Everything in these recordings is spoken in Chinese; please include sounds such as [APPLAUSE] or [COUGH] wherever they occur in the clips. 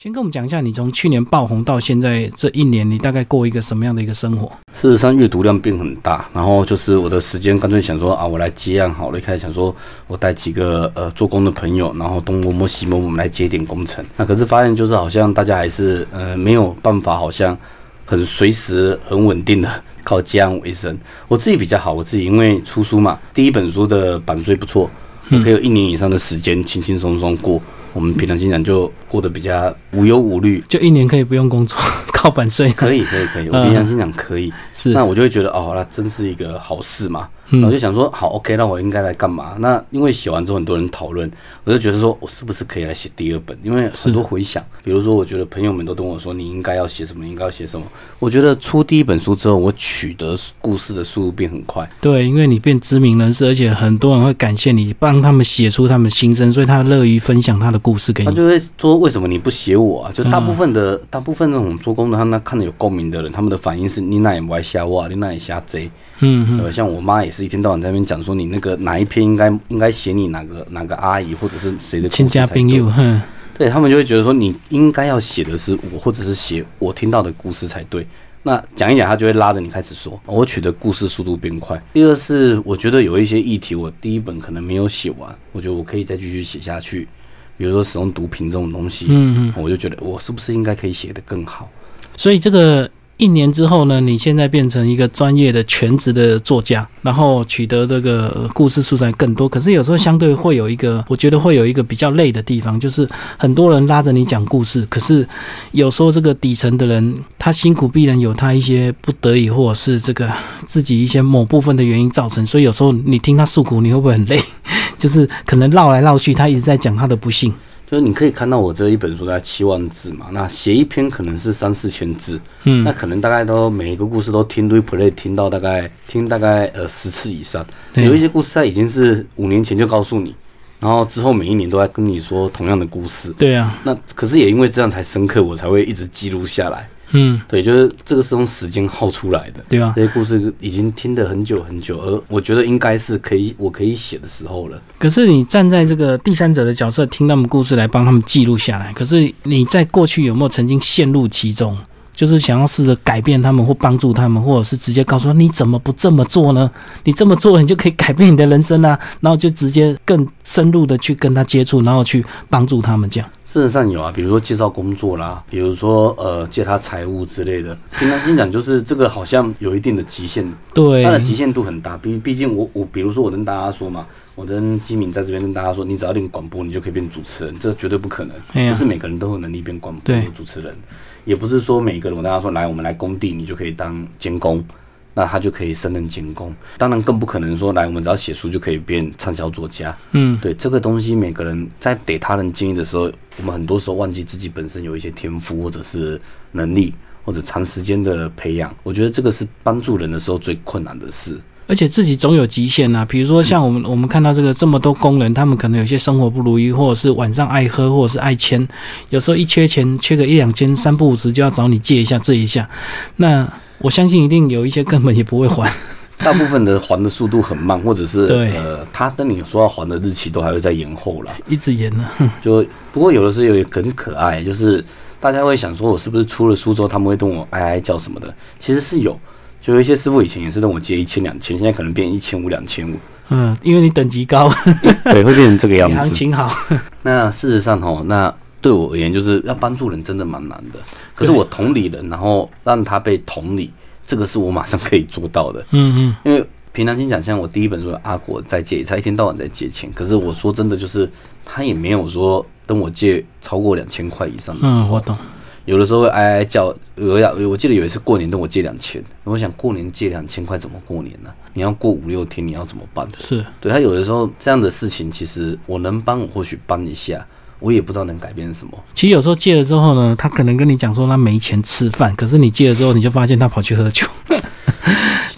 先跟我们讲一下，你从去年爆红到现在这一年，你大概过一个什么样的一个生活？事实上，阅读量变很大，然后就是我的时间干脆想说啊，我来接案好了。一开始想说我带几个呃做工的朋友，然后东摸摸西摸，我们来接点工程。那可是发现就是好像大家还是呃没有办法，好像很随时很稳定的靠接案为生。我自己比较好，我自己因为出书嘛，第一本书的版税不错，可以有一年以上的时间轻轻松松过。我们平常心讲就过得比较无忧无虑，就一年可以不用工作，[LAUGHS] 靠版税。可以，可以，可以。我平常心讲可以，[LAUGHS] 是。那我就会觉得哦，那真是一个好事嘛。然后就想说，好，OK，那我应该来干嘛？那因为写完之后很多人讨论，我就觉得说我是不是可以来写第二本？因为很多回想，比如说，我觉得朋友们都跟我说，你应该要写什么，应该要写什么。我觉得出第一本书之后，我取得故事的速度变很快。对，因为你变知名人士，而且很多人会感谢你，帮他们写出他们心声，所以他乐于分享他的故事给你。他就会说，为什么你不写我啊？就大部分的大部分那种做工的，他那看着有共鸣的人，他们的反应是你那也不爱瞎挖，你那也瞎贼。嗯，呃，像我妈也是一天到晚在那边讲说，你那个哪一篇应该应该写你哪个哪个阿姨或者是谁的亲家朋友，哼，对他们就会觉得说你应该要写的是我，或者是写我听到的故事才对。那讲一讲，他就会拉着你开始说，我取的故事速度变快。第二是我觉得有一些议题，我第一本可能没有写完，我觉得我可以再继续写下去。比如说使用毒品这种东西，嗯嗯，我就觉得我是不是应该可以写得更好？所以这个。一年之后呢，你现在变成一个专业的全职的作家，然后取得这个故事素材更多。可是有时候相对会有一个，我觉得会有一个比较累的地方，就是很多人拉着你讲故事，可是有时候这个底层的人他辛苦必然有他一些不得已，或者是这个自己一些某部分的原因造成。所以有时候你听他诉苦，你会不会很累？就是可能绕来绕去，他一直在讲他的不幸。就是你可以看到我这一本书在七万字嘛，那写一篇可能是三四千字，嗯，那可能大概都每一个故事都听 replay 听到大概听大概呃十次以上，有一些故事它已经是五年前就告诉你，然后之后每一年都在跟你说同样的故事，对啊，那可是也因为这样才深刻，我才会一直记录下来。嗯，对，就是这个是用时间耗出来的，对啊，这些故事已经听得很久很久，而我觉得应该是可以，我可以写的时候了。可是你站在这个第三者的角色，听他们故事来帮他们记录下来。可是你在过去有没有曾经陷入其中？就是想要试着改变他们或帮助他们，或者是直接告诉他你怎么不这么做呢？你这么做，你就可以改变你的人生啊！[LAUGHS] 然后就直接更深入的去跟他接触，然后去帮助他们这样。事实上有啊，比如说介绍工作啦，比如说呃借他财务之类的。平常心讲，就是这个好像有一定的极限，对，它的极限度很大。毕毕竟我我比如说我跟大家说嘛，我跟基敏在这边跟大家说，你只要练广播，你就可以变主持人，这绝对不可能。不是每个人都有能力变广播主持人。也不是说每个人，我跟他说来，我们来工地，你就可以当监工，那他就可以胜任监工。当然更不可能说来，我们只要写书就可以变畅销作家。嗯，对，这个东西每个人在给他人建议的时候，我们很多时候忘记自己本身有一些天赋或者是能力，或者长时间的培养。我觉得这个是帮助人的时候最困难的事。而且自己总有极限呐，比如说像我们我们看到这个这么多工人，他们可能有些生活不如意，或者是晚上爱喝，或者是爱签，有时候一缺钱，缺个一两千，三不五时就要找你借一下这一下。那我相信一定有一些根本也不会还，大部分的还的速度很慢，或者是 [LAUGHS] 呃，他跟你说要还的日期都还会再延后了，一直延呢。[LAUGHS] 就不过有的时候也很可爱，就是大家会想说我是不是出了苏州他们会跟我哀哀叫什么的，其实是有。就有一些师傅以前也是跟我借一千两千，现在可能变一千五两千五。嗯，因为你等级高，[LAUGHS] 对，会变成这个样子。行情好。那事实上哦，那对我而言，就是要帮助人真的蛮难的。可是我同理人，然后让他被同理，这个是我马上可以做到的。嗯嗯。因为平常心讲，像我第一本书阿国在借，他一天到晚在借钱。可是我说真的，就是他也没有说跟我借超过两千块以上的。嗯，我懂。有的时候会哀哀叫，我要我记得有一次过年跟我借两千，我想过年借两千块怎么过年呢？你要过五六天，你要怎么办？是对他有的时候这样的事情，其实我能帮，我或许帮一下，我也不知道能改变什么。其实有时候借了之后呢，他可能跟你讲说他没钱吃饭，可是你借了之后，你就发现他跑去喝酒。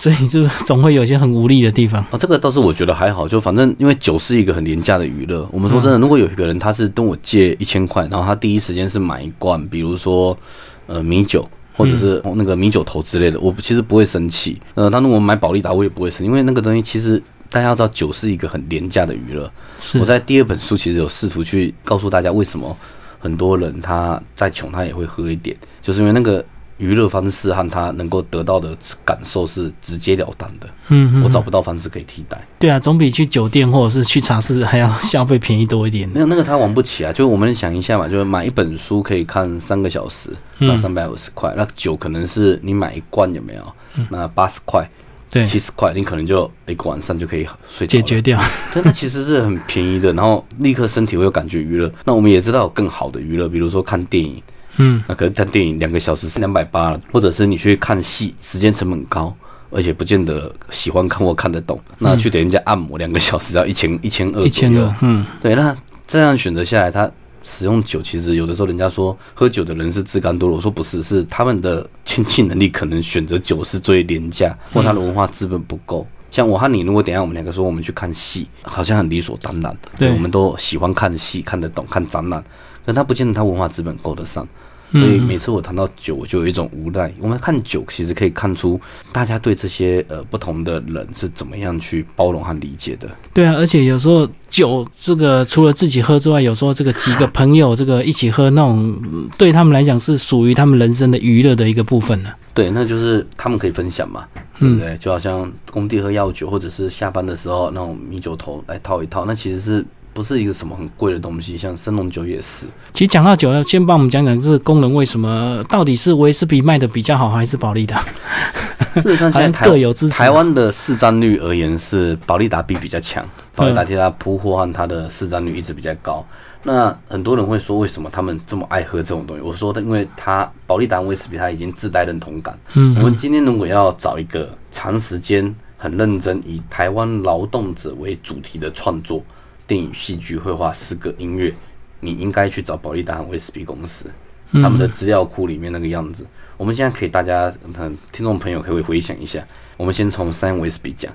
所以就总会有一些很无力的地方哦。这个倒是我觉得还好，就反正因为酒是一个很廉价的娱乐。我们说真的，如果有一个人他是跟我借一千块，然后他第一时间是买一罐，比如说呃米酒或者是那个米酒头之类的，我其实不会生气。呃，他如果买宝利达，我也不会生，因为那个东西其实大家要知道，酒是一个很廉价的娱乐。我在第二本书其实有试图去告诉大家为什么很多人他再穷他也会喝一点，就是因为那个。娱乐方式和他能够得到的感受是直截了当的，嗯，我找不到方式可以替代。对啊，总比去酒店或者是去茶室还要消费便宜多一点。没有那个他玩不起啊，就我们想一下嘛，就是买一本书可以看三个小时，那三百五十块，那酒可能是你买一罐有没有？那八十块，对，七十块，你可能就一个晚上就可以睡解决掉。[LAUGHS] 但它其实是很便宜的，然后立刻身体会有感觉娱乐。那我们也知道有更好的娱乐，比如说看电影。嗯，那可能看电影两个小时是两百八了，或者是你去看戏，时间成本高，而且不见得喜欢看或看得懂。那去给人家按摩两个小时要一千一千二，一千二，嗯，对。那这样选择下来，他使用酒，其实有的时候人家说喝酒的人是自甘堕落，我说不是，是他们的经济能力可能选择酒是最廉价，或他的文化资本不够。像我和你，如果等下我们两个说我们去看戏，好像很理所当然，对，我们都喜欢看戏，看得懂，看展览。但他不见得他文化资本够得上，所以每次我谈到酒，我就有一种无奈。我们看酒，其实可以看出大家对这些呃不同的人是怎么样去包容和理解的。对啊，而且有时候酒这个除了自己喝之外，有时候这个几个朋友这个一起喝，那种对他们来讲是属于他们人生的娱乐的一个部分呢。对，那就是他们可以分享嘛，对不对？就好像工地喝药酒，或者是下班的时候那种米酒头来套一套，那其实是。不是一个什么很贵的东西，像生龙酒也是。其实讲到酒呢，先帮我们讲讲这个功能为什么到底是威士比卖的比较好，还是保利达？[LAUGHS] 事实上，现在各有支持。台湾的市占率而言，是保利达比比较强。保利达替它铺货和它的市占率一直比较高。那很多人会说，为什么他们这么爱喝这种东西？我说的，因为它保利达威士比它已经自带认同感。嗯，我们今天如果要找一个长时间很认真以台湾劳动者为主题的创作。电影、戏剧、绘画、诗歌、音乐，你应该去找保利达和威士比公司，他们的资料库里面那个样子。我们现在可以，大家嗯听众朋友可以回想一下。我们先从三威斯比讲，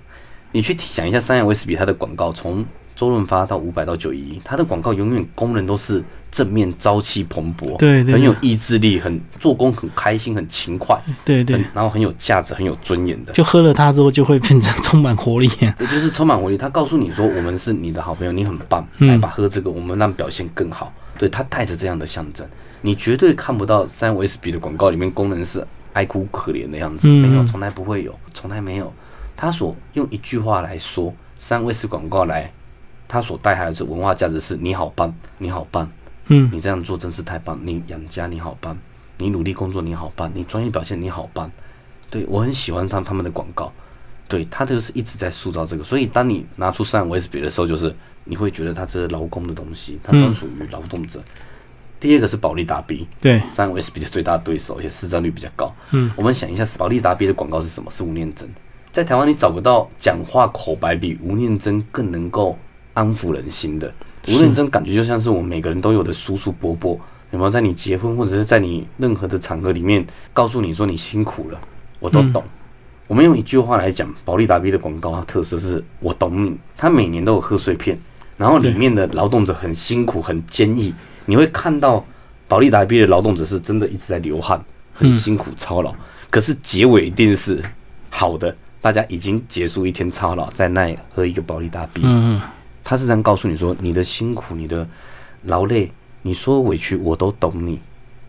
你去想一下三威斯比它的广告，从。周润发到五百到九一一，他的广告永远功能都是正面、朝气蓬勃，对，很有意志力，很做工很开心、很勤快，对对，然后很有价值、很有尊严的。就喝了它之后，就会变成充满活力。[LAUGHS] 对，就是充满活力。他告诉你说：“我们是你的好朋友，你很棒，来吧，喝这个，我们让表现更好。”对他带着这样的象征，你绝对看不到三 S 比的广告里面工人是爱哭可怜的样子，没有，从来不会有，从来没有。他所用一句话来说，三 S 广告来。他所带来的文化价值是：你好棒，你好棒，嗯，你这样做真是太棒，你养家你好棒，你努力工作你好棒，你专业表现你好棒，对我很喜欢他他们的广告，对他就是一直在塑造这个。所以当你拿出三 S 比的时候，就是你会觉得它是劳工的东西，它专属于劳动者。第二个是保利达 B，对，三 S 比的最大对手，而且市占率比较高。嗯，我们想一下，保利达 B 的广告是什么？是吴念真。在台湾你找不到讲话口白比吴念真更能够。安抚人心的，无论真感觉就像是我们每个人都有的叔叔伯伯，有没有在你结婚或者是在你任何的场合里面告诉你说你辛苦了，我都懂。我们用一句话来讲，保利达 B 的广告它特色是我懂你。它每年都有贺岁片，然后里面的劳动者很辛苦很坚毅，你会看到保利达 B 的劳动者是真的一直在流汗，很辛苦操劳。可是结尾一定是好的，大家已经结束一天操劳，在那喝一个保利达 B。他是这样告诉你说：“你的辛苦，你的劳累，你说委屈，我都懂你。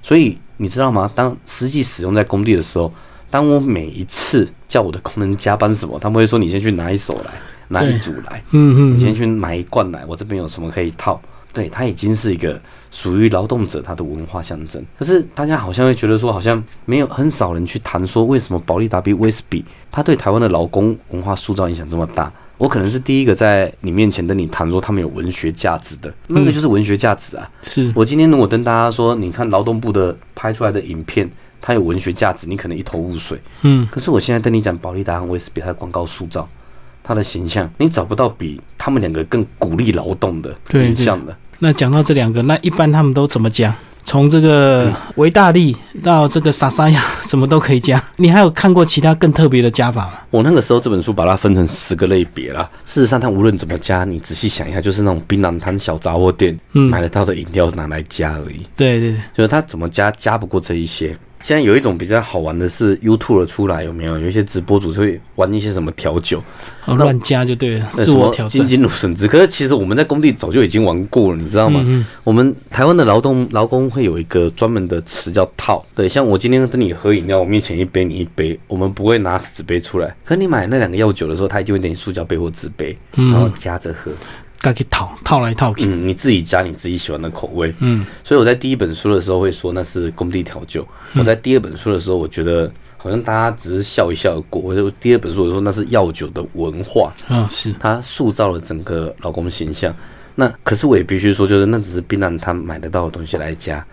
所以你知道吗？当实际使用在工地的时候，当我每一次叫我的工人加班什么，他们会说：你先去拿一手来，拿一组来，嗯嗯，你先去买一罐来，我这边有什么可以套？对，它已经是一个属于劳动者他的文化象征。可是大家好像会觉得说，好像没有很少人去谈说，为什么保利达比威斯比他对台湾的劳工文化塑造影响这么大？”我可能是第一个在你面前跟你谈说他们有文学价值的，那个就是文学价值啊。是我今天如果跟大家说，你看劳动部的拍出来的影片，它有文学价值，你可能一头雾水。嗯，可是我现在跟你讲，保利达和威斯比它的广告塑造，它的形象，你找不到比他们两个更鼓励劳动的印象的。那讲到这两个，那一般他们都怎么讲？从这个维大利到这个萨沙亚，[LAUGHS] 什么都可以加。你还有看过其他更特别的加法吗？我那个时候这本书把它分成十个类别啦。事实上，它无论怎么加，你仔细想一下，就是那种槟榔摊小杂货店买得到的饮料拿来加而已。对对，就是它怎么加，加不过这一些。现在有一种比较好玩的是 YouTube 出来有没有？有一些直播主会玩一些什么调酒，乱加就对了，自我挑战。金金芦笋汁，可是其实我们在工地早就已经玩过了，你知道吗？我们台湾的劳动劳工会有一个专门的词叫套。对，像我今天跟你喝饮料，我面前一杯你一杯，我们不会拿纸杯出来。可你买那两个药酒的时候，他一定会点塑胶杯或纸杯，然后夹着喝。该去套套来套去，嗯，你自己加你自己喜欢的口味，嗯，所以我在第一本书的时候会说那是工地调酒，我在第二本书的时候，我觉得好像大家只是笑一笑过，我就第二本书我说那是药酒的文化，啊，是它塑造了整个老公形象，那可是我也必须说，就是那只是槟榔他买得到的东西来加。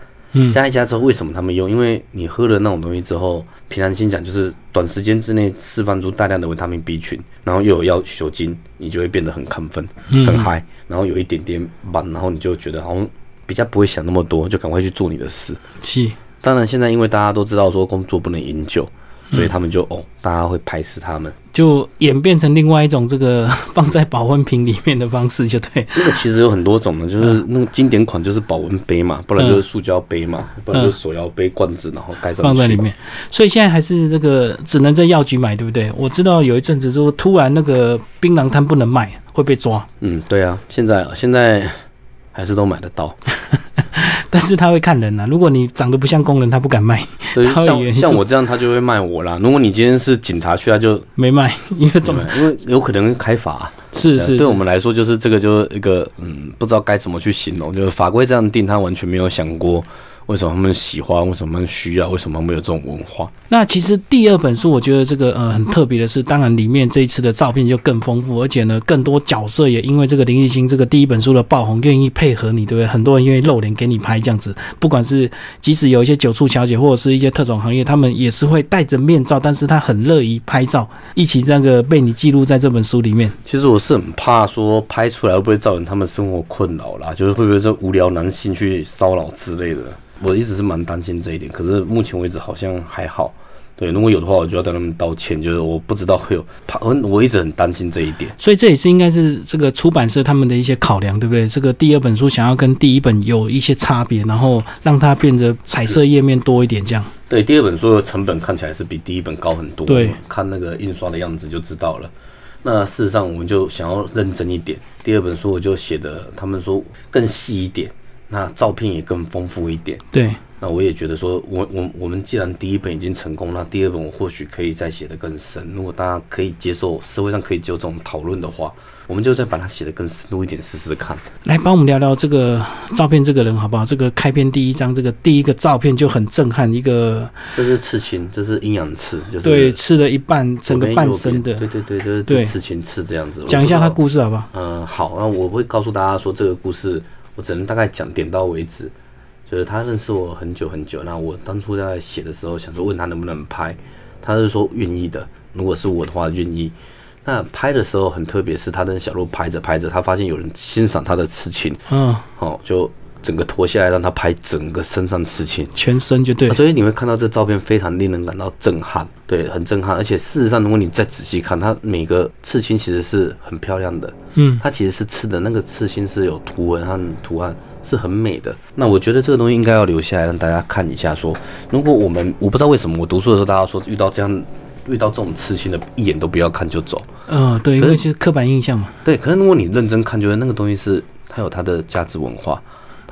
加一加之后，为什么他们用？因为你喝了那种东西之后，平常心讲，就是短时间之内释放出大量的维他命 B 群，然后又有要酒精，你就会变得很亢奋、很嗨，然后有一点点慢，然后你就觉得好像比较不会想那么多，就赶快去做你的事。是，当然现在因为大家都知道说工作不能饮酒。所以他们就哦，大家会排斥他们，就演变成另外一种这个 [LAUGHS] 放在保温瓶里面的方式，就对。那个其实有很多种的，就是那个经典款就是保温杯嘛，不然就是塑胶杯嘛，不然就是手摇杯罐子，然后盖上放在里面。所以现在还是那个只能在药局买，对不对？我知道有一阵子说突然那个槟榔摊不能卖，会被抓。嗯，对啊，现在现在还是都买得到。[LAUGHS] 但是他会看人呐，如果你长得不像工人，他不敢卖。像像我这样，他就会卖我啦。如果你今天是警察去，他就没卖，[LAUGHS] 因为怎么？因为有可能开罚。是是，对我们来说，就是这个，就是一个嗯，不知道该怎么去形容，就是法规这样定，他完全没有想过。为什么他们喜欢？为什么他们需要？为什么没有这种文化？那其实第二本书，我觉得这个呃很特别的是，当然里面这一次的照片就更丰富，而且呢，更多角色也因为这个林立星这个第一本书的爆红，愿意配合你，对不对？很多人愿意露脸给你拍这样子，不管是即使有一些酒醋小姐或者是一些特种行业，他们也是会戴着面罩，但是他很乐意拍照，一起这个被你记录在这本书里面。其实我是很怕说拍出来会不会造成他们生活困扰啦，就是会不会说无聊男性去骚扰之类的。我一直是蛮担心这一点，可是目前为止好像还好。对，如果有的话，我就要跟他们道歉。就是我不知道会有怕，我我一直很担心这一点。所以这也是应该是这个出版社他们的一些考量，对不对？这个第二本书想要跟第一本有一些差别，然后让它变得彩色页面多一点，这样。对，第二本书的成本看起来是比第一本高很多。对，看那个印刷的样子就知道了。那事实上，我们就想要认真一点。第二本书我就写的，他们说更细一点。那照片也更丰富一点。对，那我也觉得说，我我我们既然第一本已经成功，那第二本我或许可以再写得更深。如果大家可以接受，社会上可以就这种讨论的话，我们就再把它写得更深入一点，试试看。来帮我们聊聊这个照片，这个人好不好？这个开篇第一张，这个第一个照片就很震撼。一个，这是刺青，这是阴阳刺，就是对，刺了一半，整个半身的。对对对，就是刺青刺这样子。讲一下他故事好不好？嗯，好，那我会告诉大家说这个故事。我只能大概讲点到为止，就是他认识我很久很久。那我当初在写的时候，想说问他能不能拍，他是说愿意的。如果是我的话，愿意。那拍的时候很特别，是他跟小鹿拍着拍着，他发现有人欣赏他的痴情，嗯，好，就整个脱下来让他拍整个身上的刺青，全身就对。所以你会看到这照片非常令人感到震撼，对，很震撼。而且事实上，如果你再仔细看，它每个刺青其实是很漂亮的。嗯，它其实是刺的那个刺青是有图文和图案，是很美的。那我觉得这个东西应该要留下来让大家看一下。说，如果我们我不知道为什么我读书的时候，大家说遇到这样遇到这种刺青的，一眼都不要看就走。嗯，对，因为是刻板印象嘛。对，可是如果你认真看，觉得那个东西是它有它的价值文化。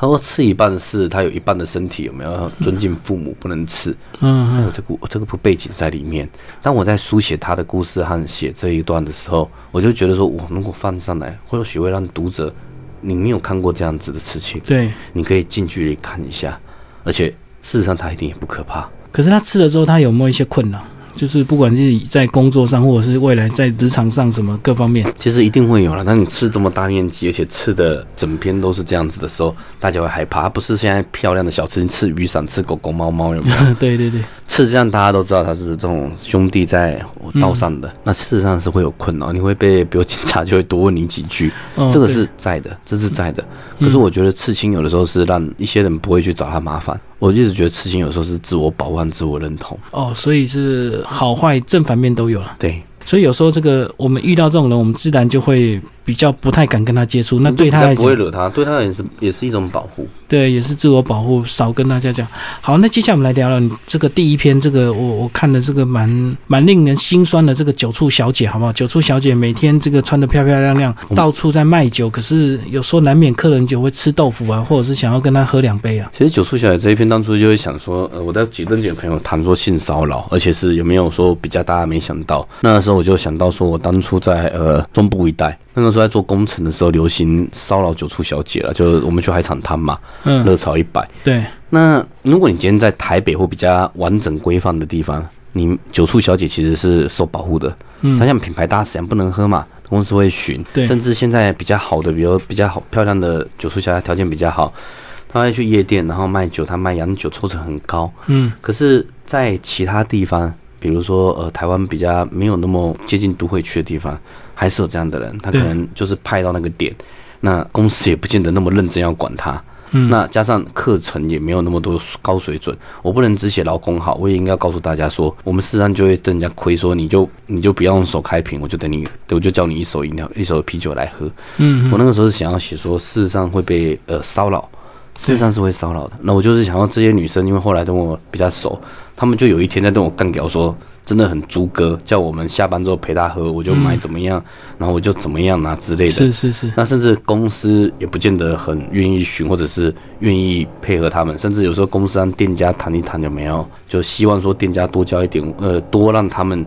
他说吃一半是他有一半的身体有没有尊敬父母不能吃？嗯，还有这个这个背景在里面。当我在书写他的故事和写这一段的时候，我就觉得说，我如果放上来，或许会让读者你没有看过这样子的事情，对，你可以近距离看一下。而且事实上，他一定也不可怕。可是他吃了之后，他有没有一些困扰？就是不管是在工作上，或者是未来在职场上什么各方面，其实一定会有了。当你刺这么大面积，而且刺的整篇都是这样子的时候，大家会害怕。不是现在漂亮的小刺刺雨伞、刺狗狗、猫猫有没有？[LAUGHS] 对对对，刺这样大家都知道他是这种兄弟在道上的，那事实上是会有困扰。你会被比如警察就会多问你几句，这个是在的，这是在的。可是我觉得刺青有的时候是让一些人不会去找他麻烦。我一直觉得痴心有时候是自我保护、自我认同。哦，所以是好坏正反面都有了。对，所以有时候这个我们遇到这种人，我们自然就会比较不太敢跟他接触。那对他来讲不会惹他，对他也是也是一种保护。对，也是自我保护，少跟大家讲。好，那接下来我们来聊聊你这个第一篇，这个我我看的这个蛮蛮令人心酸的这个酒醋小姐，好不好？酒醋小姐每天这个穿的漂漂亮亮，到处在卖酒，可是有时候难免客人就会吃豆腐啊，或者是想要跟他喝两杯啊。其实酒醋小姐这一篇当初就会想说，呃，我的几跟几个朋友谈说性骚扰，而且是有没有说比较大家没想到。那时候我就想到说，我当初在呃中部一带，那个时候在做工程的时候，流行骚扰酒醋小姐了，就我们去海产摊嘛，嗯，热炒一百。对，那如果你今天在台北或比较完整规范的地方，你酒醋小姐其实是受保护的。嗯，它像品牌大使一样不能喝嘛，公司会巡。对，甚至现在比较好的，比如比较好漂亮的酒醋小姐条件比较好，他会去夜店，然后卖酒，他卖洋酒抽成很高。嗯，可是，在其他地方，比如说呃台湾比较没有那么接近都会区的地方，还是有这样的人，他可能就是派到那个点，那公司也不见得那么认真要管他。那加上课程也没有那么多高水准，我不能只写劳工好，我也应该告诉大家说，我们事实上就会跟人家亏说，你就你就不要用手开瓶，我就等你，我就叫你一手饮料，一手啤酒来喝。嗯，我那个时候是想要写说，事实上会被呃骚扰，事实上是会骚扰的。那我就是想要这些女生，因为后来跟我比较熟，她们就有一天在跟我干屌说。真的很猪哥，叫我们下班之后陪他喝，我就买怎么样，然后我就怎么样啊之类的。是是是。那甚至公司也不见得很愿意寻，或者是愿意配合他们。甚至有时候公司让店家谈一谈有没有，就希望说店家多交一点，呃，多让他们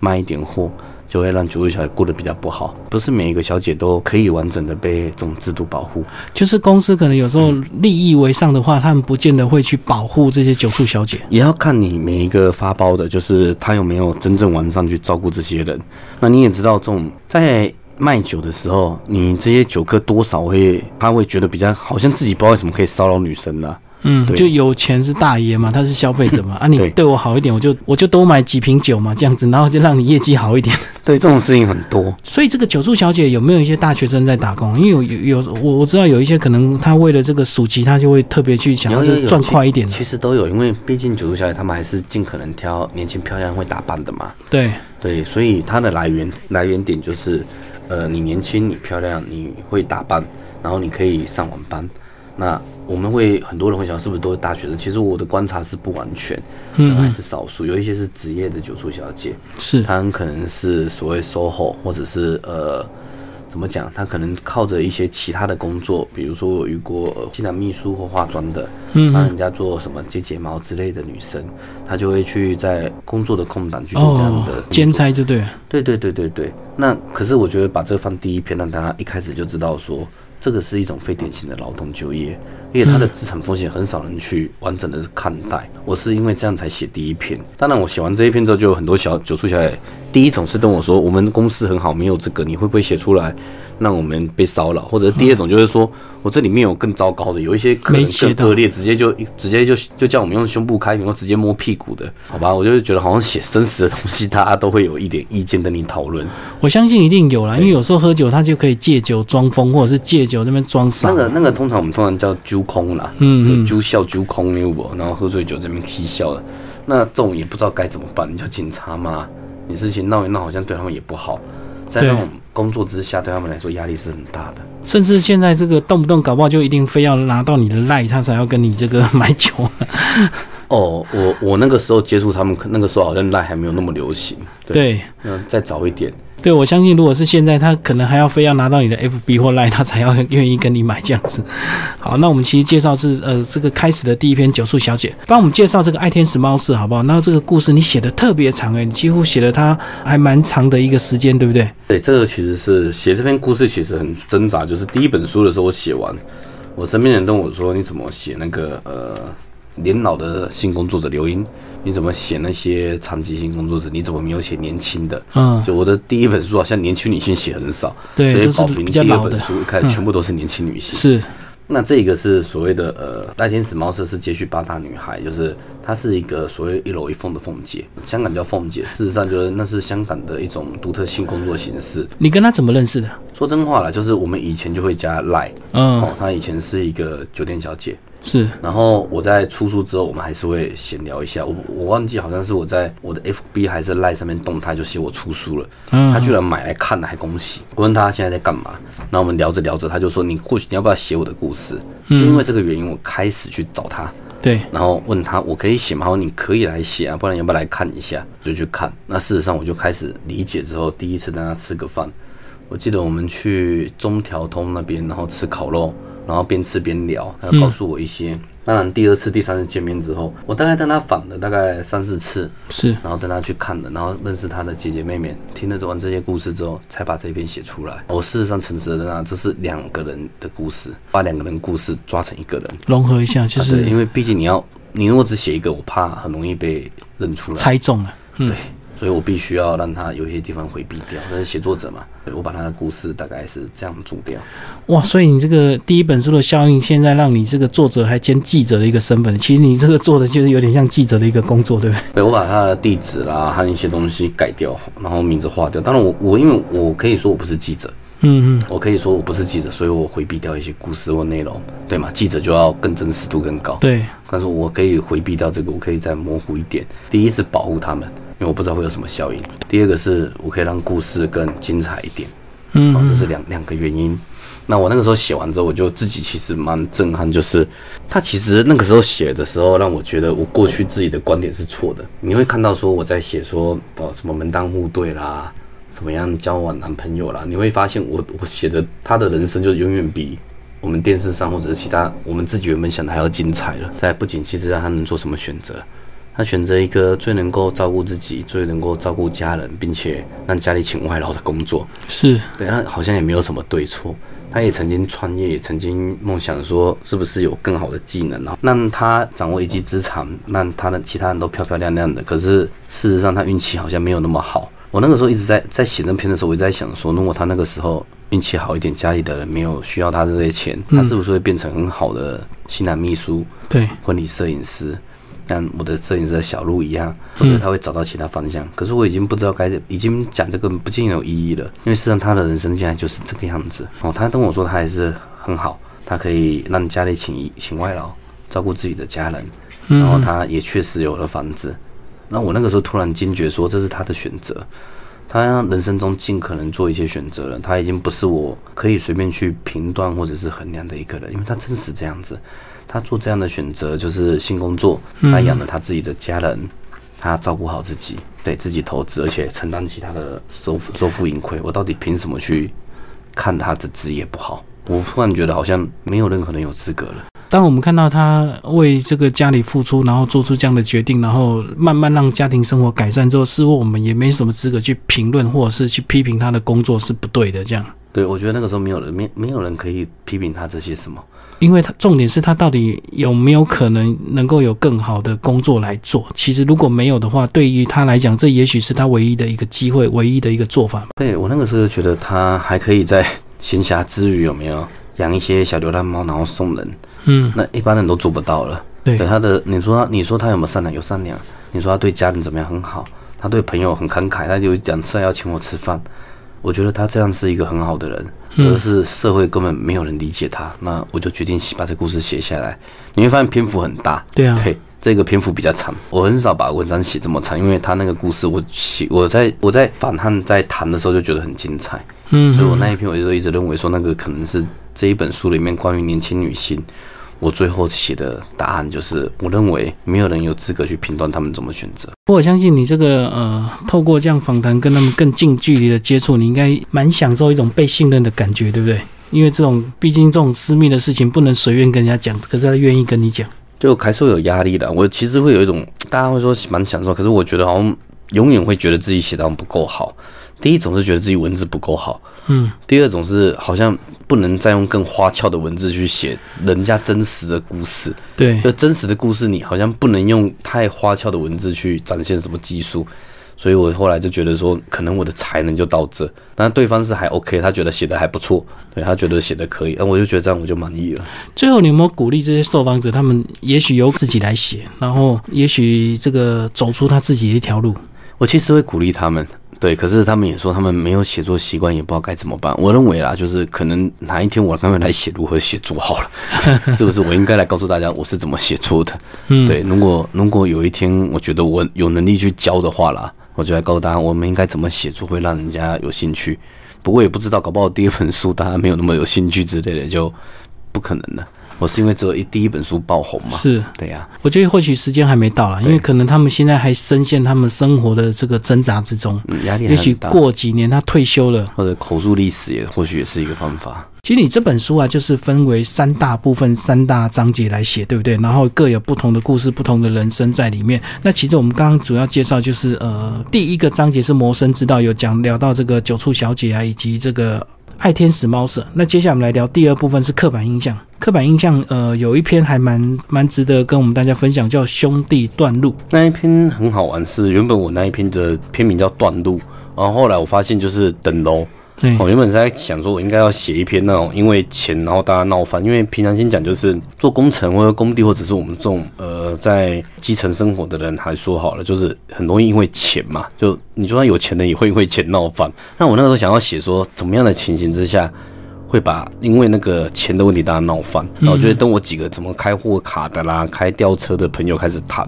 卖一点货。就会让酒会小姐过得比较不好，不是每一个小姐都可以完整的被这种制度保护。就是公司可能有时候利益为上的话，他们不见得会去保护这些酒醋小姐。也要看你每一个发包的，就是他有没有真正完善去照顾这些人。那你也知道，这种在卖酒的时候，你这些酒客多少会他会觉得比较好像自己不知道为什么可以骚扰女生呢？嗯，就有钱是大爷嘛，他是消费者嘛，[LAUGHS] 啊，你对我好一点，我就我就多买几瓶酒嘛，这样子，然后就让你业绩好一点。[LAUGHS] 对，这种事情很多。所以这个酒助小姐有没有一些大学生在打工？因为有有有，我我知道有一些可能他为了这个暑期，他就会特别去想要赚快一点。其实都有，因为毕竟酒助小姐他们还是尽可能挑年轻漂亮会打扮的嘛。对对，所以它的来源来源点就是，呃，你年轻，你漂亮，你会打扮，然后你可以上晚班。那我们会很多人会想，是不是都是大学生？其实我的观察是不完全，嗯，还是少数。有一些是职业的酒醋小姐，是，她很可能是所谓 SOHO，或者是呃，怎么讲？她可能靠着一些其他的工作，比如说我遇过进来秘书或化妆的，嗯，帮人家做什么接睫毛之类的女生，她就会去在工作的空档去做这样的兼差，就对，对对对对对。那可是我觉得把这个放第一篇，让大家一开始就知道说。这个是一种非典型的劳动就业，因为它的资产风险很少人去完整的看待。我是因为这样才写第一篇。当然，我写完这一篇之后，就有很多小九叔小姐，第一种是跟我说，我们公司很好，没有这个，你会不会写出来？让我们被骚扰，或者第二种就是说，我这里面有更糟糕的，有一些可能更恶劣，直接就直接就就叫我们用胸部开屏或直接摸屁股的，好吧？我就觉得好像写生死的东西，大家都会有一点意见跟你讨论。我相信一定有啦，因为有时候喝酒他就可以借酒装疯，或者是借酒那边装傻。那个那个通常我们通常叫揪空啦，嗯嗯，揪笑揪空牛不？然后喝醉酒这边嬉笑的，那这种也不知道该怎么办。你叫警察吗？你事情闹一闹，好像对他们也不好。在那种工作之下，对他们来说压力是很大的。甚至现在这个动不动搞不好就一定非要拿到你的赖，他才要跟你这个买酒。[LAUGHS] 哦，我我那个时候接触他们，那个时候好像赖还没有那么流行。对，嗯，再早一点。对，我相信如果是现在，他可能还要非要拿到你的 FB 或 Line，他才要愿意跟你买这样子。好，那我们其实介绍是呃这个开始的第一篇酒宿小姐，帮我们介绍这个爱天使猫式好不好？那这个故事你写的特别长诶，你几乎写了它还蛮长的一个时间，对不对？对，这个其实是写这篇故事其实很挣扎，就是第一本书的时候我写完，我身边人跟我说你怎么写那个呃。年老的性工作者刘英，你怎么写那些残疾性工作者？你怎么没有写年轻的？嗯，就我的第一本书好像年轻女性写很少，对，所以宝平第二本书开始全部都是年轻女性。是，那这个是所谓的呃，大天使猫舍是接续八大女孩，就是她是一个所谓一楼一凤的凤姐，香港叫凤姐，事实上就是那是香港的一种独特性工作形式。你跟她怎么认识的？说真话了，就是我们以前就会加赖，嗯，哦，她以前是一个酒店小姐。是。然后我在出书之后，我们还是会闲聊一下。我我忘记好像是我在我的 FB 还是 Line 上面动态就写我出书了，他居然买来看了，还恭喜。我问他现在在干嘛，然后我们聊着聊着，他就说你或许你要不要写我的故事？就因为这个原因，我开始去找他。对，然后问他我可以写吗？他说你可以来写啊，不然要不要来看一下？就去看。那事实上我就开始理解之后，第一次跟他吃个饭，我记得我们去中条通那边，然后吃烤肉。然后边吃边聊，他告诉我一些。当然，第二次、第三次见面之后，我大概跟他访了大概三四次，是。然后跟他去看的，然后认识他的姐姐妹妹，听了完这些故事之后，才把这篇写出来。我事实上诚实的讲，这是两个人的故事，把两个人故事抓成一个人，融合一下，就是因为毕竟你要，你如果只写一个，我怕很容易被认出来，猜中了。对。所以我必须要让他有一些地方回避掉，那是写作者嘛，我把他的故事大概是这样注掉。哇，所以你这个第一本书的效应，现在让你这个作者还兼记者的一个身份，其实你这个做的就是有点像记者的一个工作，对不对？对，我把他的地址啦和一些东西改掉，然后名字划掉。当然，我我因为我可以说我不是记者。嗯嗯，我可以说我不是记者，所以我回避掉一些故事或内容，对吗？记者就要更真实度更高。对，但是我可以回避掉这个，我可以再模糊一点。第一是保护他们，因为我不知道会有什么效应。第二个是我可以让故事更精彩一点。嗯，这是两两个原因。那我那个时候写完之后，我就自己其实蛮震撼，就是他其实那个时候写的时候，让我觉得我过去自己的观点是错的。你会看到说我在写说哦什么门当户对啦。怎么样交往男朋友啦？你会发现我我写的他的人生就永远比我们电视上或者是其他我们自己原本想的还要精彩了。在不景气之下，他能做什么选择？他选择一个最能够照顾自己、最能够照顾家人，并且让家里请外劳的工作。是对，他好像也没有什么对错。他也曾经创业，也曾经梦想说是不是有更好的技能啊，让他掌握一技之长，让他的其他人都漂漂亮亮的。可是事实上，他运气好像没有那么好。我那个时候一直在在写那篇的时候，我一直在想说，如果他那个时候运气好一点，家里的人没有需要他的这些钱，他是不是会变成很好的新郎秘书、对婚礼摄影师，像我的摄影师的小鹿一样，或者他会找到其他方向。可是我已经不知道该已经讲这个不尽有意义了，因为事实上他的人生现在就是这个样子哦。他跟我说他还是很好，他可以让家里请请外劳照顾自己的家人，然后他也确实有了房子。那我那个时候突然惊觉，说这是他的选择，他人生中尽可能做一些选择了，他已经不是我可以随便去评断或者是衡量的一个人，因为他真实这样子，他做这样的选择就是新工作，他养了他自己的家人，他照顾好自己，对自己投资，而且承担起他的收收付盈亏，我到底凭什么去看他的职业不好？我突然觉得好像没有任何人有资格了。当我们看到他为这个家里付出，然后做出这样的决定，然后慢慢让家庭生活改善之后，似乎我们也没什么资格去评论或者是去批评他的工作是不对的。这样，对我觉得那个时候没有人，没没有人可以批评他这些什么，因为他重点是他到底有没有可能能够有更好的工作来做。其实如果没有的话，对于他来讲，这也许是他唯一的一个机会，唯一的一个做法。对我那个时候觉得他还可以在闲暇之余有没有养一些小流浪猫，然后送人。嗯，那一般人都做不到了。对他的，你说你说他有没有善良？有善良。你说他对家人怎么样？很好。他对朋友很慷慨。他有两次要请我吃饭。我觉得他这样是一个很好的人，可是社会根本没有人理解他。那我就决定把这故事写下来。你会发现篇幅很大。对啊，对，这个篇幅比较长。我很少把文章写这么长，因为他那个故事，我写我在我在反汉在谈的时候就觉得很精彩。嗯，所以我那一篇我就一直认为说，那个可能是这一本书里面关于年轻女性。我最后写的答案就是，我认为没有人有资格去评断他们怎么选择。我相信你这个呃，透过这样访谈跟他们更近距离的接触，你应该蛮享受一种被信任的感觉，对不对？因为这种毕竟这种私密的事情不能随便跟人家讲，可是他愿意跟你讲，就还是会有压力的。我其实会有一种，大家会说蛮享受，可是我觉得好像永远会觉得自己写的不够好。第一种是觉得自己文字不够好。嗯，第二种是好像不能再用更花俏的文字去写人家真实的故事，对，就真实的故事，你好像不能用太花俏的文字去展现什么技术，所以我后来就觉得说，可能我的才能就到这，但对方是还 OK，他觉得写的还不错，对他觉得写的可以，那我就觉得这样我就满意了。最后，你有没有鼓励这些受访者，他们也许由自己来写，然后也许这个走出他自己的一条路？我其实会鼓励他们。对，可是他们也说他们没有写作习惯，也不知道该怎么办。我认为啦，就是可能哪一天我他们来写如何写作好了，[LAUGHS] 是不是？我应该来告诉大家我是怎么写作的。嗯，对，如果如果有一天我觉得我有能力去教的话啦，我就来告诉大家我们应该怎么写作会让人家有兴趣。不过也不知道，搞不好第一本书大家没有那么有兴趣之类的，就不可能了。我是因为只有一第一本书爆红嘛？是对呀。我觉得或许时间还没到了，因为可能他们现在还深陷他们生活的这个挣扎之中，压力也许过几年他退休了，或者口述历史也或许也是一个方法。其实你这本书啊，就是分为三大部分、三大章节来写，对不对？然后各有不同的故事、不同的人生在里面。那其实我们刚刚主要介绍就是，呃，第一个章节是谋生之道，有讲聊到这个九处小姐啊，以及这个。爱天使猫舍。那接下来我们来聊第二部分是刻板印象。刻板印象，呃，有一篇还蛮蛮值得跟我们大家分享，叫《兄弟断路》。那一篇很好玩，是原本我那一篇的片名叫《断路》，然后后来我发现就是等楼。我原本在想说，我应该要写一篇那种因为钱然后大家闹翻。因为平常心讲，就是做工程或者工地，或者是我们这种呃在基层生活的人，还说好了，就是很容易因为钱嘛，就你就算有钱的也会因为钱闹翻。那我那个时候想要写说，怎么样的情形之下会把因为那个钱的问题大家闹翻？然后就等我几个怎么开货卡的啦、开吊车的朋友开始谈。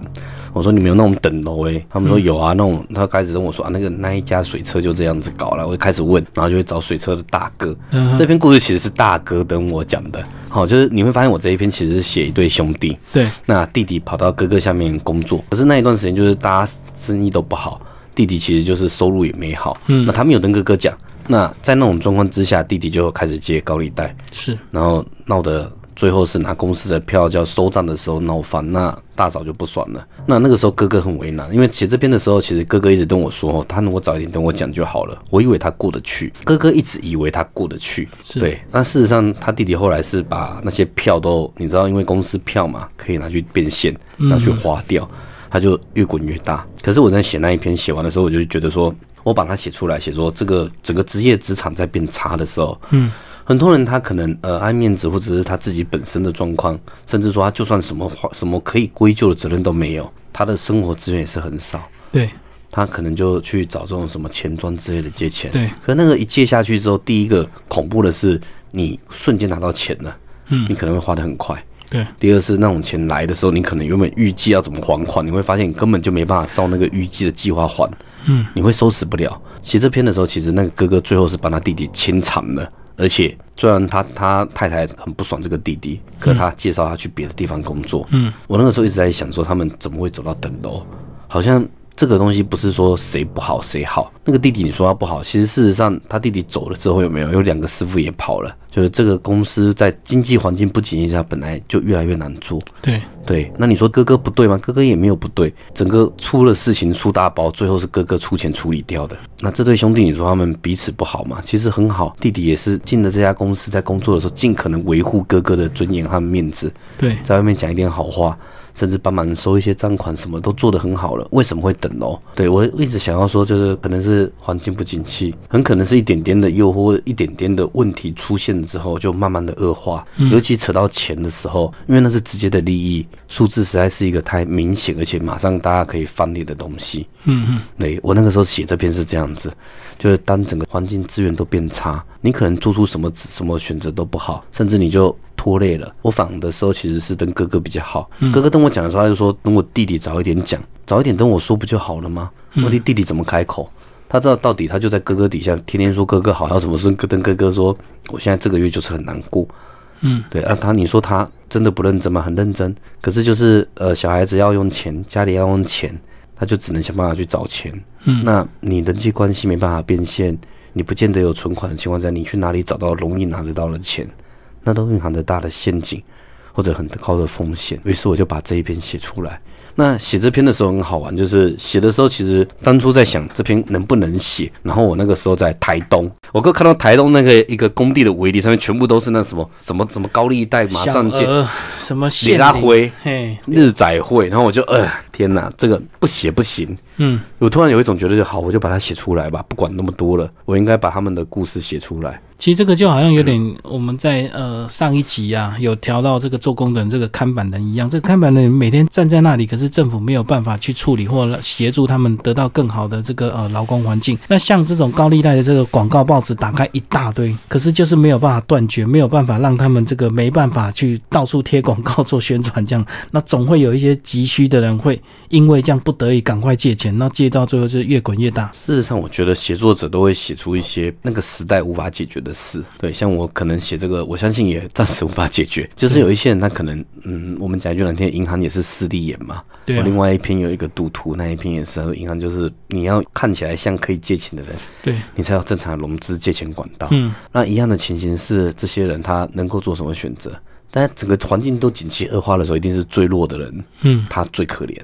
我说你们有那种等楼诶？他们说有啊，那种他开始跟我说啊，那个那一家水车就这样子搞了。我就开始问，然后就会找水车的大哥。这篇故事其实是大哥跟我讲的。好，就是你会发现我这一篇其实是写一对兄弟。对，那弟弟跑到哥哥下面工作，可是那一段时间就是大家生意都不好，弟弟其实就是收入也没好。嗯，那他没有跟哥哥讲。那在那种状况之下，弟弟就开始借高利贷。是，然后闹得。最后是拿公司的票叫收账的时候闹翻，那大嫂就不爽了。那那个时候哥哥很为难，因为写这篇的时候，其实哥哥一直跟我说，他如果早一点跟我讲就好了。我以为他过得去，哥哥一直以为他过得去。对，那事实上他弟弟后来是把那些票都，你知道，因为公司票嘛，可以拿去变现，拿去花掉，他就越滚越大。可是我在写那一篇写完的时候，我就觉得说，我把它写出来，写说这个整个职业职场在变差的时候，嗯。很多人他可能呃爱面子，或者是他自己本身的状况，甚至说他就算什么什么可以归咎的责任都没有，他的生活资源也是很少。对，他可能就去找这种什么钱庄之类的借钱。对，可那个一借下去之后，第一个恐怖的是你瞬间拿到钱了，嗯，你可能会花的很快。对，第二是那种钱来的时候，你可能原本预计要怎么还款，你会发现你根本就没办法照那个预计的计划还。嗯，你会收拾不了。写这篇的时候，其实那个哥哥最后是把他弟弟清场了。而且，虽然他他太太很不爽这个弟弟，可他介绍他去别的地方工作。嗯，我那个时候一直在想，说他们怎么会走到等楼？好像。这个东西不是说谁不好谁好，那个弟弟你说他不好，其实事实上他弟弟走了之后有没有有两个师傅也跑了，就是这个公司在经济环境不景气下本来就越来越难做。对对，那你说哥哥不对吗？哥哥也没有不对，整个出了事情出大包，最后是哥哥出钱处理掉的。那这对兄弟你说他们彼此不好吗？其实很好，弟弟也是进了这家公司，在工作的时候尽可能维护哥哥的尊严和面子，对，在外面讲一点好话。甚至帮忙收一些账款，什么都做得很好了，为什么会等哦？对我一直想要说，就是可能是环境不景气，很可能是一点点的诱惑，一点点的问题出现之后，就慢慢的恶化。尤其扯到钱的时候，因为那是直接的利益，数字实在是一个太明显，而且马上大家可以翻脸的东西。嗯嗯，对我那个时候写这篇是这样子，就是当整个环境资源都变差，你可能做出什么什么选择都不好，甚至你就。拖累了我访的时候，其实是跟哥哥比较好。哥哥跟我讲的时候，他就说等我弟弟早一点讲，早一点跟我说不就好了吗？我弟弟弟怎么开口？他知道到底他就在哥哥底下天天说哥哥好，要什么事跟哥哥说，我现在这个月就是很难过。嗯，对啊，他你说他真的不认真吗？很认真，可是就是呃小孩子要用钱，家里要用钱，他就只能想办法去找钱。嗯，那你人际关系没办法变现，你不见得有存款的情况下，你去哪里找到容易拿得到的钱？那都蕴含着大的陷阱，或者很高的风险。于是我就把这一篇写出来。那写这篇的时候很好玩，就是写的时候其实当初在想这篇能不能写。然后我那个时候在台东，我哥看到台东那个一个工地的围篱上面全部都是那什么什么什么高利贷，马上借什么李拉辉日载会，然后我就呃天哪，这个不写不行。嗯，我突然有一种觉得就好，我就把它写出来吧，不管那么多了，我应该把他们的故事写出来。其实这个就好像有点我们在呃上一集啊有调到这个做工人这个看板人一样，这个看板人每天站在那里，可是政府没有办法去处理或协助他们得到更好的这个呃劳工环境。那像这种高利贷的这个广告报纸打开一大堆，可是就是没有办法断绝，没有办法让他们这个没办法去到处贴广告做宣传这样，那总会有一些急需的人会因为这样不得已赶快借钱，那借到最后就越滚越大。事实上，我觉得写作者都会写出一些那个时代无法解决的。事对，像我可能写这个，我相信也暂时无法解决。[LAUGHS] 就是有一些人，他可能，嗯，我们讲一句难听，银行也是势利眼嘛。对。另外一篇有一个赌徒，那一篇也是，银行就是你要看起来像可以借钱的人，对你才有正常的融资借钱管道。嗯。那一样的情形是，这些人他能够做什么选择？但整个环境都景气恶化的时候，一定是最弱的人，嗯，他最可怜。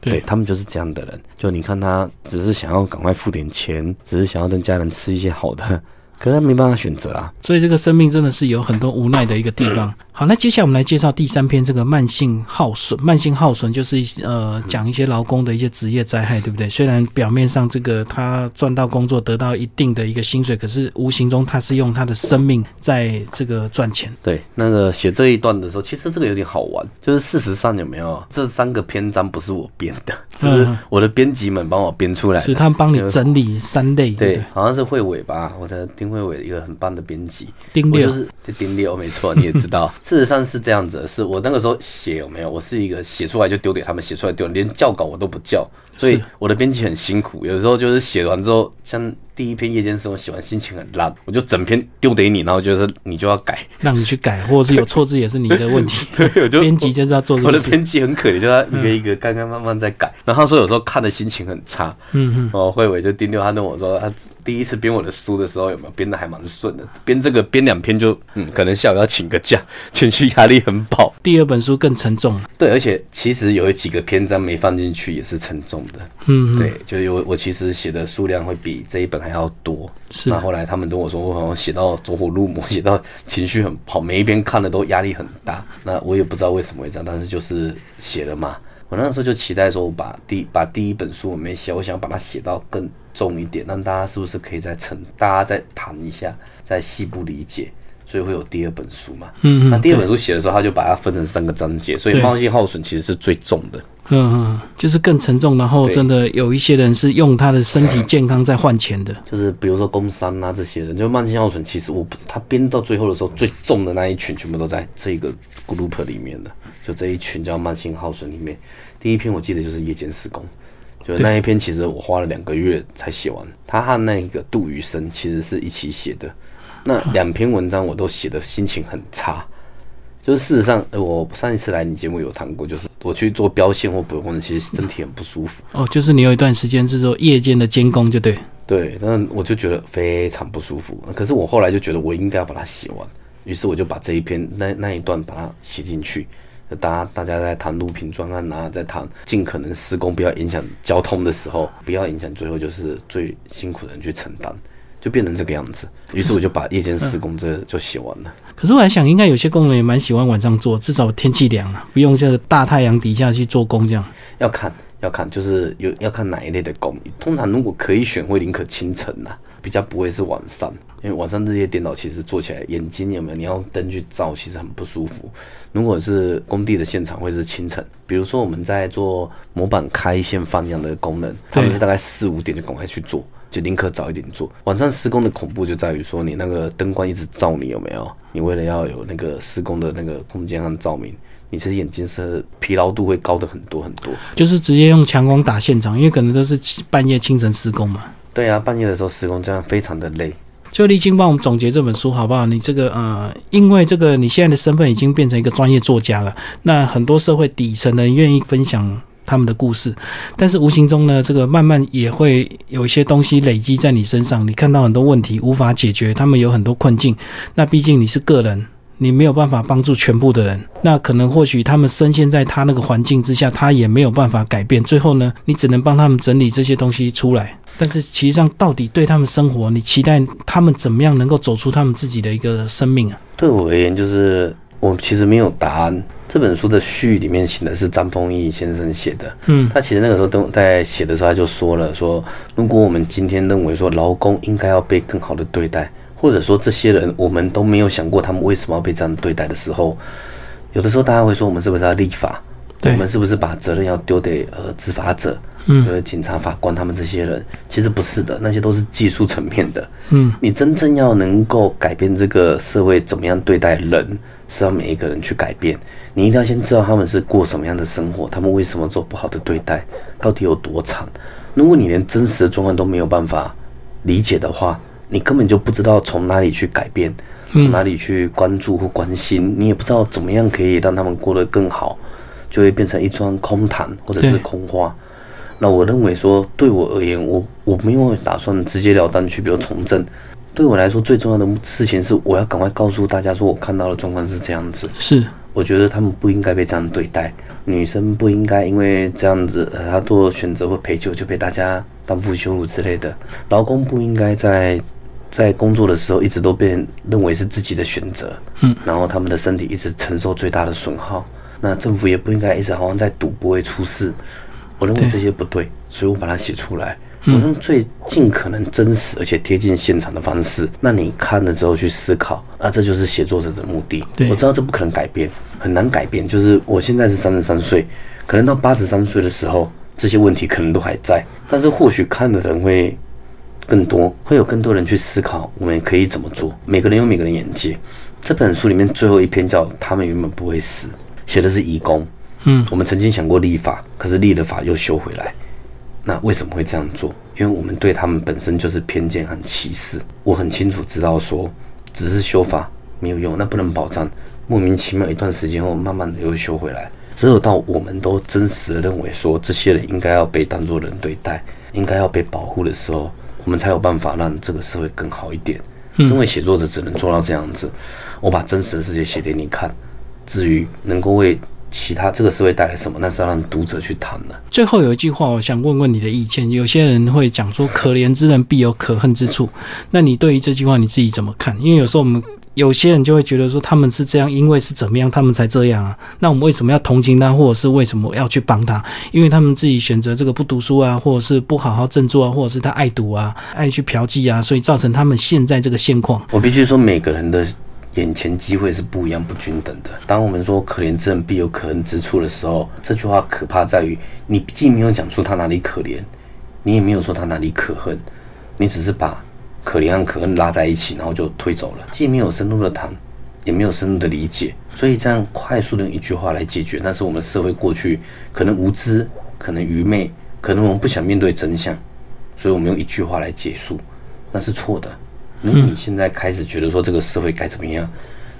对他们就是这样的人。就你看他，只是想要赶快付点钱，只是想要跟家人吃一些好的。可是他没办法选择啊，所以这个生命真的是有很多无奈的一个地方。好，那接下来我们来介绍第三篇，这个慢性耗损。慢性耗损就是呃讲一些劳工的一些职业灾害，对不对？虽然表面上这个他赚到工作，得到一定的一个薪水，可是无形中他是用他的生命在这个赚钱。对，那个写这一段的时候，其实这个有点好玩，就是事实上有没有这三个篇章不是我编的，是我的编辑们帮我编出来，是他帮你整理三类。对，好像是会尾吧，我的丁会尾一个很棒的编辑，丁六就是丁六，没错，你也知道。[LAUGHS] 事实上是这样子，是我那个时候写有没有？我是一个写出来就丢给他们，写出来丢，连校稿我都不校，所以我的编辑很辛苦。有时候就是写完之后，像。第一篇夜间生活写完心情很烂，我就整篇丢给你，然后就是你就要改，让你去改，或者是有错字也是你的问题。[LAUGHS] 对，我就编辑就是要做。我的编辑很可怜，就他一个一个刚刚慢慢在改。然后他说有时候看的心情很差。嗯嗯。哦，慧伟就第六，他跟我说，他第一次编我的书的时候有没有编的还蛮顺的，编这个编两篇就嗯，可能下午要请个假，情绪压力很爆。第二本书更沉重。对，而且其实有几个篇章没放进去也是沉重的。嗯。对，就有我其实写的数量会比这一本还要多。是那后来他们跟我说，我好像写到走火入魔，[LAUGHS] 写到情绪很好，每一篇看的都压力很大。那我也不知道为什么会这样，但是就是写了嘛。我那时候就期待说，我把第把第一本书我没写，我想把它写到更重一点，让大家是不是可以再沉，大家再谈一下，再细部理解。所以会有第二本书嘛？嗯嗯。那第二本书写的时候，他就把它分成三个章节，所以慢性耗损其实是最重的。嗯嗯，就是更沉重。然后真的有一些人是用他的身体健康在换钱的，就是比如说工伤啊这些人，就慢性耗损。其实我不，他编到最后的时候，最重的那一群全部都在这个 group 里面的，就这一群叫慢性耗损里面。第一篇我记得就是夜间施工，就那一篇其实我花了两个月才写完。他和那个杜宇生其实是一起写的。那两篇文章我都写的心情很差，就是事实上，呃，我上一次来你节目有谈过，就是我去做标线或补工，其实身体很不舒服。哦，就是你有一段时间是做夜间的监工，就对。对，那我就觉得非常不舒服。可是我后来就觉得我应该要把它写完，于是我就把这一篇那那一段把它写进去。大家大家在谈录屏专案啊，在谈尽可能施工不要影响交通的时候，不要影响最后就是最辛苦的人去承担。就变成这个样子，于是我就把夜间施工这就写完了。可是我还想，应该有些工人也蛮喜欢晚上做，至少天气凉啊，不用这个大太阳底下去做工这样。要看要看，就是有要看哪一类的工。通常如果可以选，会宁可清晨呐，比较不会是晚上，因为晚上这些电脑其实做起来眼睛有没有？你要灯去照，其实很不舒服。如果是工地的现场，会是清晨。比如说我们在做模板开线放样的功能，他们是大概四五点就赶快去做。就宁可早一点做。晚上施工的恐怖就在于说，你那个灯光一直照你有没有？你为了要有那个施工的那个空间和照明，你其实眼睛是疲劳度会高的很多很多。就是直接用强光打现场，因为可能都是半夜清晨施工嘛。对啊，半夜的时候施工这样非常的累。就立青帮我们总结这本书好不好？你这个呃，因为这个你现在的身份已经变成一个专业作家了，那很多社会底层的人愿意分享。他们的故事，但是无形中呢，这个慢慢也会有一些东西累积在你身上。你看到很多问题无法解决，他们有很多困境。那毕竟你是个人，你没有办法帮助全部的人。那可能或许他们深陷在他那个环境之下，他也没有办法改变。最后呢，你只能帮他们整理这些东西出来。但是其实上，到底对他们生活，你期待他们怎么样能够走出他们自己的一个生命啊？对我而言，就是。我其实没有答案。这本书的序里面写的是张丰毅先生写的。嗯，他其实那个时候都在写的时候，他就说了：说如果我们今天认为说劳工应该要被更好的对待，或者说这些人我们都没有想过他们为什么要被这样对待的时候，有的时候大家会说我们是不是要立法？我们是不是把责任要丢给呃执法者？嗯，呃，警察、法官他们这些人，其实不是的，那些都是技术层面的。嗯，你真正要能够改变这个社会怎么样对待人，是要每一个人去改变。你一定要先知道他们是过什么样的生活，他们为什么做不好的对待，到底有多惨。如果你连真实的状况都没有办法理解的话，你根本就不知道从哪里去改变，从哪里去关注或关心，你也不知道怎么样可以让他们过得更好。就会变成一桩空谈或者是空话。那我认为说，对我而言，我我没有打算直截了当去，比如从政。对我来说，最重要的事情是，我要赶快告诉大家说，我看到的状况是这样子。是，我觉得他们不应该被这样对待，女生不应该因为这样子，呃，她做选择或陪酒就被大家当负羞辱之类的。劳工不应该在在工作的时候一直都被认为是自己的选择，嗯，然后他们的身体一直承受最大的损耗。那政府也不应该一直好像在赌不会出事，我认为这些不对，所以我把它写出来，我用最尽可能真实而且贴近现场的方式。那你看了之后去思考，啊，这就是写作者的目的。我知道这不可能改变，很难改变。就是我现在是三十三岁，可能到八十三岁的时候，这些问题可能都还在，但是或许看的人会更多，会有更多人去思考，我们可以怎么做。每个人有每个人眼界。这本书里面最后一篇叫《他们原本不会死》。写的是移工，嗯，我们曾经想过立法，可是立了法又修回来，那为什么会这样做？因为我们对他们本身就是偏见和歧视。我很清楚知道说，只是修法没有用，那不能保障莫名其妙一段时间后，慢慢的又修回来。只有到我们都真实的认为说，这些人应该要被当作人对待，应该要被保护的时候，我们才有办法让这个社会更好一点。身为写作者，只能做到这样子。我把真实的世界写给你看。至于能够为其他这个社会带来什么，那是要让读者去谈的。最后有一句话，我想问问你的意见。有些人会讲说“可怜之人必有可恨之处”，那你对于这句话你自己怎么看？因为有时候我们有些人就会觉得说他们是这样，因为是怎么样，他们才这样啊？那我们为什么要同情他，或者是为什么要去帮他？因为他们自己选择这个不读书啊，或者是不好好振作啊，或者是他爱赌啊，爱去嫖妓啊，所以造成他们现在这个现况。我必须说，每个人的。眼前机会是不一样、不均等的。当我们说“可怜之人必有可恨之处”的时候，这句话可怕在于，你既没有讲出他哪里可怜，你也没有说他哪里可恨，你只是把可怜和可恨拉在一起，然后就推走了。既没有深入的谈，也没有深入的理解，所以这样快速的用一句话来解决，那是我们社会过去可能无知、可能愚昧、可能我们不想面对真相，所以我们用一句话来结束，那是错的。如果你现在开始觉得说这个社会该怎么样，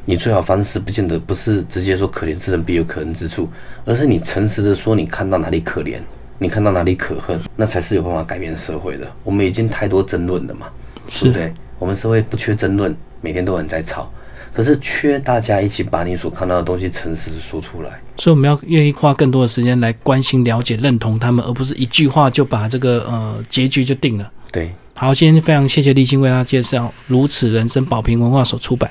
你最好方式不见得不是直接说可怜之人必有可恨之处，而是你诚实的说你看到哪里可怜，你看到哪里可恨，那才是有办法改变社会的。我们已经太多争论了嘛，对不对？我们社会不缺争论，每天都很在吵，可是缺大家一起把你所看到的东西诚实的说出来。所以我们要愿意花更多的时间来关心、了解、认同他们，而不是一句话就把这个呃结局就定了。对。好，今天非常谢谢立新为大家介绍《如此人生》宝瓶文化所出版。